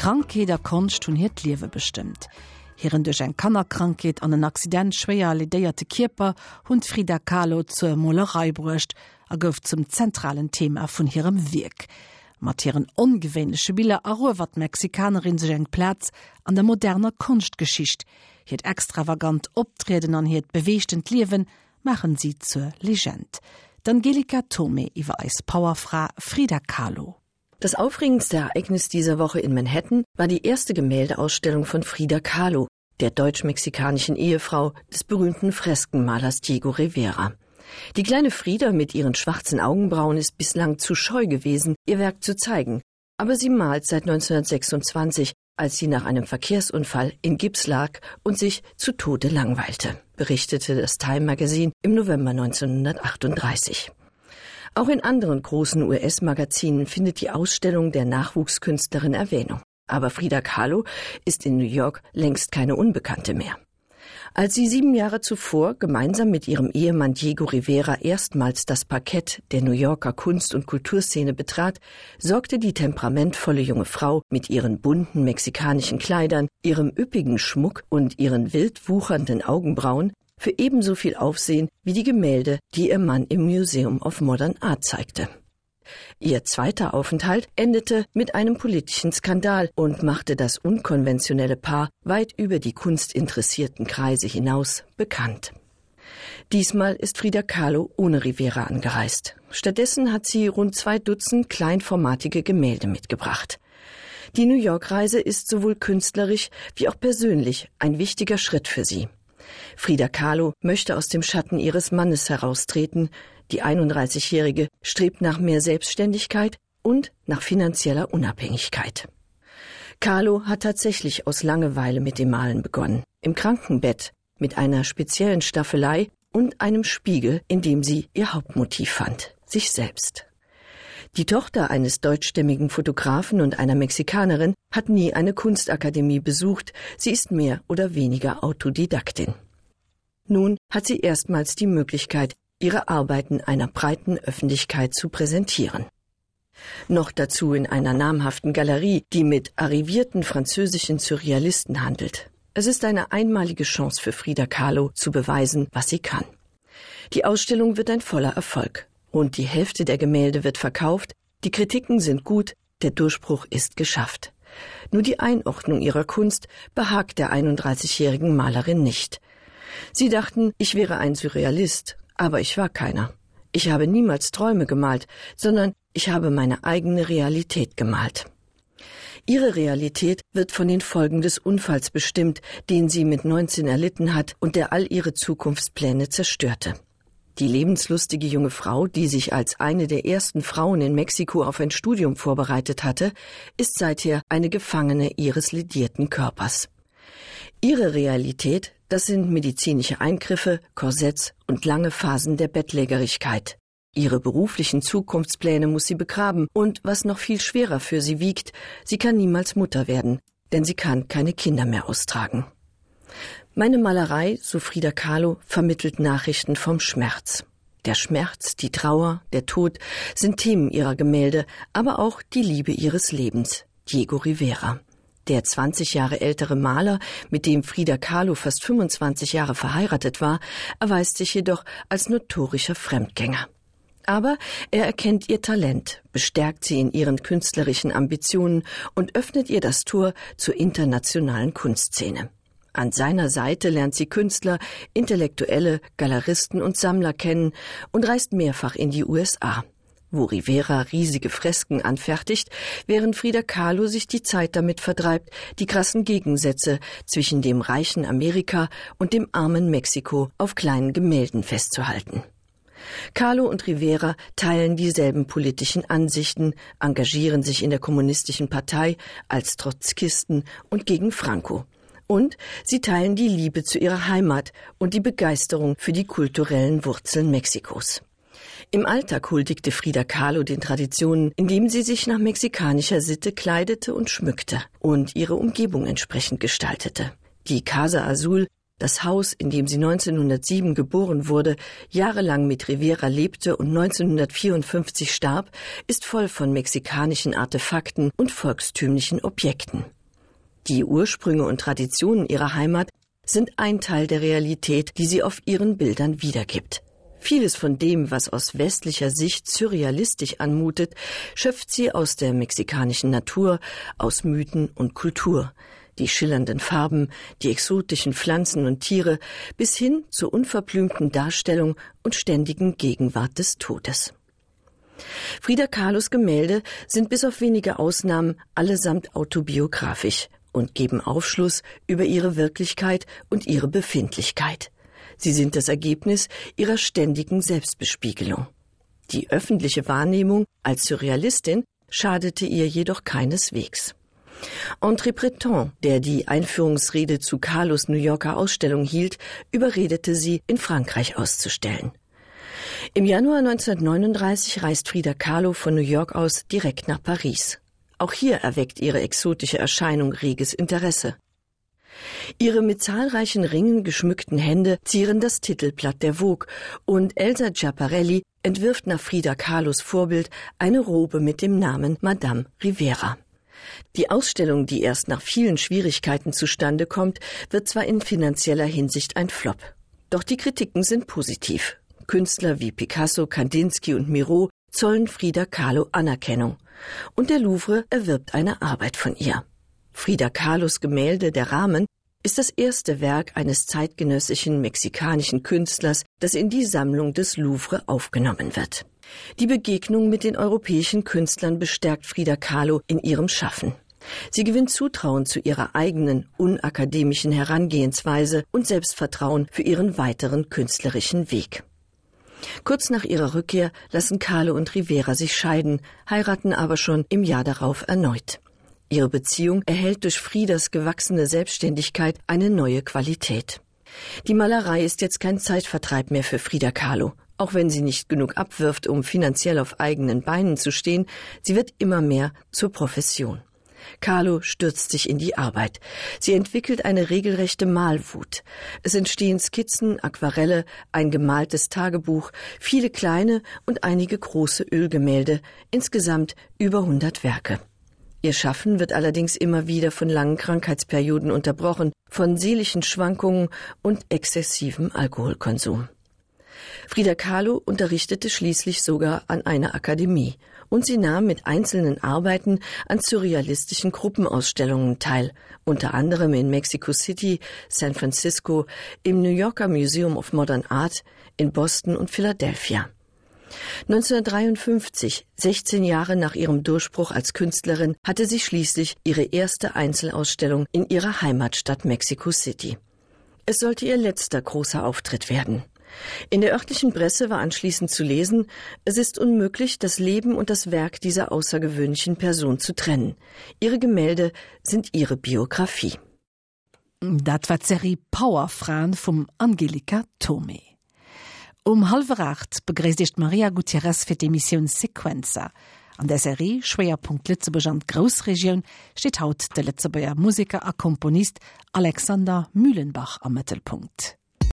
Krankheder konst hun het liewe bestimmt. Hieren duch eng Kannerkrankket an den Akcident schwéier ledéierte Kierper hunn Frida Kahlo zur Molerei brucht a gouf zum zentralen Thema vun hirem Wirk. Matieren ongewénesche Bille aro wat Mexikanerin sech eng Platz an der moderner Kunstgeschicht, hiet extravagant optreden an hetet beweeschtend Liwen, machen sie zur Legend. D'Angelika Tome iwwer eis Powerfra Frida Kahlo. Das aufregendste Ereignis dieser Woche in Manhattan war die erste Gemäldeausstellung von Frida Kahlo, der deutsch-mexikanischen Ehefrau des berühmten Freskenmalers Diego Rivera. Die kleine Frieda mit ihren schwarzen Augenbrauen ist bislang zu scheu gewesen, ihr Werk zu zeigen, aber sie malt seit 1926, als sie nach einem Verkehrsunfall in Gips lag und sich zu Tode langweilte, berichtete das Time Magazine im November 1938. Auch in anderen großen US-Magazinen findet die Ausstellung der Nachwuchskünstlerin Erwähnung. Aber Frida Kahlo ist in New York längst keine Unbekannte mehr. Als sie sieben Jahre zuvor gemeinsam mit ihrem Ehemann Diego Rivera erstmals das Parkett der New Yorker Kunst- und Kulturszene betrat, sorgte die temperamentvolle junge Frau mit ihren bunten mexikanischen Kleidern, ihrem üppigen Schmuck und ihren wild wuchernden Augenbrauen für ebenso viel Aufsehen wie die Gemälde, die ihr Mann im Museum of Modern Art zeigte. Ihr zweiter Aufenthalt endete mit einem politischen Skandal und machte das unkonventionelle Paar weit über die kunstinteressierten Kreise hinaus bekannt. Diesmal ist Frida Kahlo ohne Rivera angereist. Stattdessen hat sie rund zwei Dutzend kleinformatige Gemälde mitgebracht. Die New York-Reise ist sowohl künstlerisch wie auch persönlich ein wichtiger Schritt für sie. Frida Kahlo möchte aus dem Schatten ihres Mannes heraustreten. Die 31-Jährige strebt nach mehr Selbstständigkeit und nach finanzieller Unabhängigkeit. Carlo hat tatsächlich aus Langeweile mit dem Malen begonnen. Im Krankenbett mit einer speziellen Staffelei und einem Spiegel, in dem sie ihr Hauptmotiv fand, sich selbst. Die Tochter eines deutschstämmigen Fotografen und einer Mexikanerin hat nie eine Kunstakademie besucht, sie ist mehr oder weniger Autodidaktin. Nun hat sie erstmals die Möglichkeit, ihre Arbeiten einer breiten Öffentlichkeit zu präsentieren. Noch dazu in einer namhaften Galerie, die mit arrivierten französischen Surrealisten handelt. Es ist eine einmalige Chance für Frida Kahlo zu beweisen, was sie kann. Die Ausstellung wird ein voller Erfolg. Rund die Hälfte der Gemälde wird verkauft, die Kritiken sind gut, der Durchbruch ist geschafft. Nur die Einordnung ihrer Kunst behagt der 31-jährigen Malerin nicht. Sie dachten, ich wäre ein Surrealist, aber ich war keiner. Ich habe niemals Träume gemalt, sondern ich habe meine eigene Realität gemalt. Ihre Realität wird von den Folgen des Unfalls bestimmt, den sie mit 19 erlitten hat und der all ihre Zukunftspläne zerstörte. Die lebenslustige junge Frau, die sich als eine der ersten Frauen in Mexiko auf ein Studium vorbereitet hatte, ist seither eine Gefangene ihres ledierten Körpers. Ihre Realität, das sind medizinische Eingriffe, Korsetts und lange Phasen der Bettlägerigkeit. Ihre beruflichen Zukunftspläne muss sie begraben und was noch viel schwerer für sie wiegt, sie kann niemals Mutter werden, denn sie kann keine Kinder mehr austragen. Meine Malerei, so Frieda Kahlo, vermittelt Nachrichten vom Schmerz. Der Schmerz, die Trauer, der Tod sind Themen ihrer Gemälde, aber auch die Liebe ihres Lebens. Diego Rivera. Der 20 Jahre ältere Maler, mit dem Frida Kahlo fast 25 Jahre verheiratet war, erweist sich jedoch als notorischer Fremdgänger. Aber er erkennt ihr Talent, bestärkt sie in ihren künstlerischen Ambitionen und öffnet ihr das Tor zur internationalen Kunstszene. An seiner Seite lernt sie Künstler, Intellektuelle, Galeristen und Sammler kennen und reist mehrfach in die USA wo Rivera riesige Fresken anfertigt, während Frida Kahlo sich die Zeit damit vertreibt, die krassen Gegensätze zwischen dem reichen Amerika und dem armen Mexiko auf kleinen Gemälden festzuhalten. Carlo und Rivera teilen dieselben politischen Ansichten, engagieren sich in der kommunistischen Partei als Trotzkisten und gegen Franco. Und sie teilen die Liebe zu ihrer Heimat und die Begeisterung für die kulturellen Wurzeln Mexikos. Im Alltag huldigte Frida Kahlo den Traditionen, indem sie sich nach mexikanischer Sitte kleidete und schmückte und ihre Umgebung entsprechend gestaltete. Die Casa Azul, das Haus, in dem sie 1907 geboren wurde, jahrelang mit Rivera lebte und 1954 starb, ist voll von mexikanischen Artefakten und volkstümlichen Objekten. Die Ursprünge und Traditionen ihrer Heimat sind ein Teil der Realität, die sie auf ihren Bildern wiedergibt. Vieles von dem, was aus westlicher Sicht surrealistisch anmutet, schöpft sie aus der mexikanischen Natur, aus Mythen und Kultur. Die schillernden Farben, die exotischen Pflanzen und Tiere, bis hin zur unverblümten Darstellung und ständigen Gegenwart des Todes. Frida Kahlos Gemälde sind bis auf wenige Ausnahmen allesamt autobiografisch und geben Aufschluss über ihre Wirklichkeit und ihre Befindlichkeit. Sie sind das Ergebnis ihrer ständigen Selbstbespiegelung. Die öffentliche Wahrnehmung als Surrealistin schadete ihr jedoch keineswegs. André Breton, der die Einführungsrede zu Carlos New Yorker Ausstellung hielt, überredete sie, in Frankreich auszustellen. Im Januar 1939 reist Frida Kahlo von New York aus direkt nach Paris. Auch hier erweckt ihre exotische Erscheinung reges Interesse. Ihre mit zahlreichen Ringen geschmückten Hände zieren das Titelblatt der Vogue und Elsa Giapparelli entwirft nach Frida Kahlos Vorbild eine Robe mit dem Namen Madame Rivera. Die Ausstellung, die erst nach vielen Schwierigkeiten zustande kommt, wird zwar in finanzieller Hinsicht ein Flop. Doch die Kritiken sind positiv. Künstler wie Picasso, Kandinsky und Miro zollen Frida Kahlo Anerkennung. Und der Louvre erwirbt eine Arbeit von ihr. Frida Kahlos Gemälde Der Rahmen ist das erste Werk eines zeitgenössischen mexikanischen Künstlers, das in die Sammlung des Louvre aufgenommen wird. Die Begegnung mit den europäischen Künstlern bestärkt Frida Kahlo in ihrem Schaffen. Sie gewinnt Zutrauen zu ihrer eigenen unakademischen Herangehensweise und Selbstvertrauen für ihren weiteren künstlerischen Weg. Kurz nach ihrer Rückkehr lassen Kahlo und Rivera sich scheiden, heiraten aber schon im Jahr darauf erneut. Ihre Beziehung erhält durch Friedas gewachsene Selbstständigkeit eine neue Qualität. Die Malerei ist jetzt kein Zeitvertreib mehr für Frieda Kahlo. Auch wenn sie nicht genug abwirft, um finanziell auf eigenen Beinen zu stehen, sie wird immer mehr zur Profession. Carlo stürzt sich in die Arbeit. Sie entwickelt eine regelrechte Malwut. Es entstehen Skizzen, Aquarelle, ein gemaltes Tagebuch, viele kleine und einige große Ölgemälde, insgesamt über hundert Werke. Ihr Schaffen wird allerdings immer wieder von langen Krankheitsperioden unterbrochen, von seelischen Schwankungen und exzessivem Alkoholkonsum. Frida Kahlo unterrichtete schließlich sogar an einer Akademie und sie nahm mit einzelnen Arbeiten an surrealistischen Gruppenausstellungen teil, unter anderem in Mexico City, San Francisco, im New Yorker Museum of Modern Art, in Boston und Philadelphia. 1953, 16 Jahre nach ihrem Durchbruch als Künstlerin, hatte sie schließlich ihre erste Einzelausstellung in ihrer Heimatstadt Mexico City. Es sollte ihr letzter großer Auftritt werden. In der örtlichen Presse war anschließend zu lesen, es ist unmöglich, das Leben und das Werk dieser außergewöhnlichen Person zu trennen. Ihre Gemälde sind ihre Biografie. Dat war Serie Powerfrauen vom Angelika Tome. Um halferacht begrätigt Maria Gutierrez fir die Mission Sequenzer. An der Serie Schwerpunkt Litzeburg an Großregion steht haut der Litzebauer Musiker a Komponist Alexander Mühlenbach am Mittelpunkt.